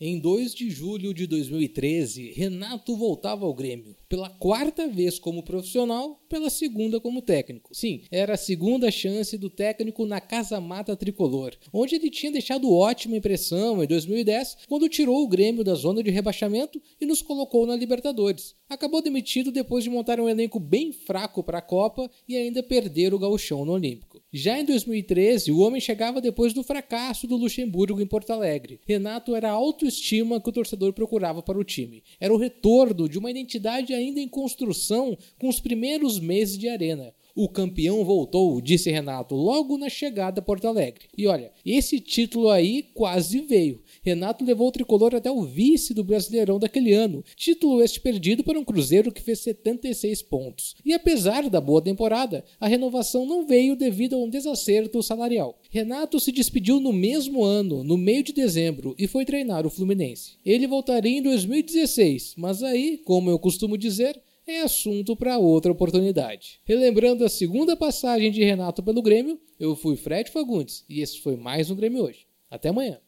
Em 2 de julho de 2013, Renato voltava ao Grêmio, pela quarta vez como profissional, pela segunda como técnico. Sim, era a segunda chance do técnico na Casa Mata Tricolor, onde ele tinha deixado ótima impressão em 2010, quando tirou o Grêmio da zona de rebaixamento e nos colocou na Libertadores. Acabou demitido depois de montar um elenco bem fraco para a Copa e ainda perder o gauchão no Olímpico. Já em 2013, o homem chegava depois do fracasso do Luxemburgo em Porto Alegre. Renato era a autoestima que o torcedor procurava para o time. Era o retorno de uma identidade ainda em construção com os primeiros meses de arena. O campeão voltou, disse Renato, logo na chegada a Porto Alegre. E olha, esse título aí quase veio. Renato levou o tricolor até o vice do Brasileirão daquele ano, título este perdido para um Cruzeiro que fez 76 pontos. E apesar da boa temporada, a renovação não veio devido a um desacerto salarial. Renato se despediu no mesmo ano, no meio de dezembro, e foi treinar o Fluminense. Ele voltaria em 2016, mas aí, como eu costumo dizer, é assunto para outra oportunidade. Relembrando a segunda passagem de Renato pelo Grêmio, eu fui Fred Fagundes e esse foi mais um Grêmio hoje. Até amanhã.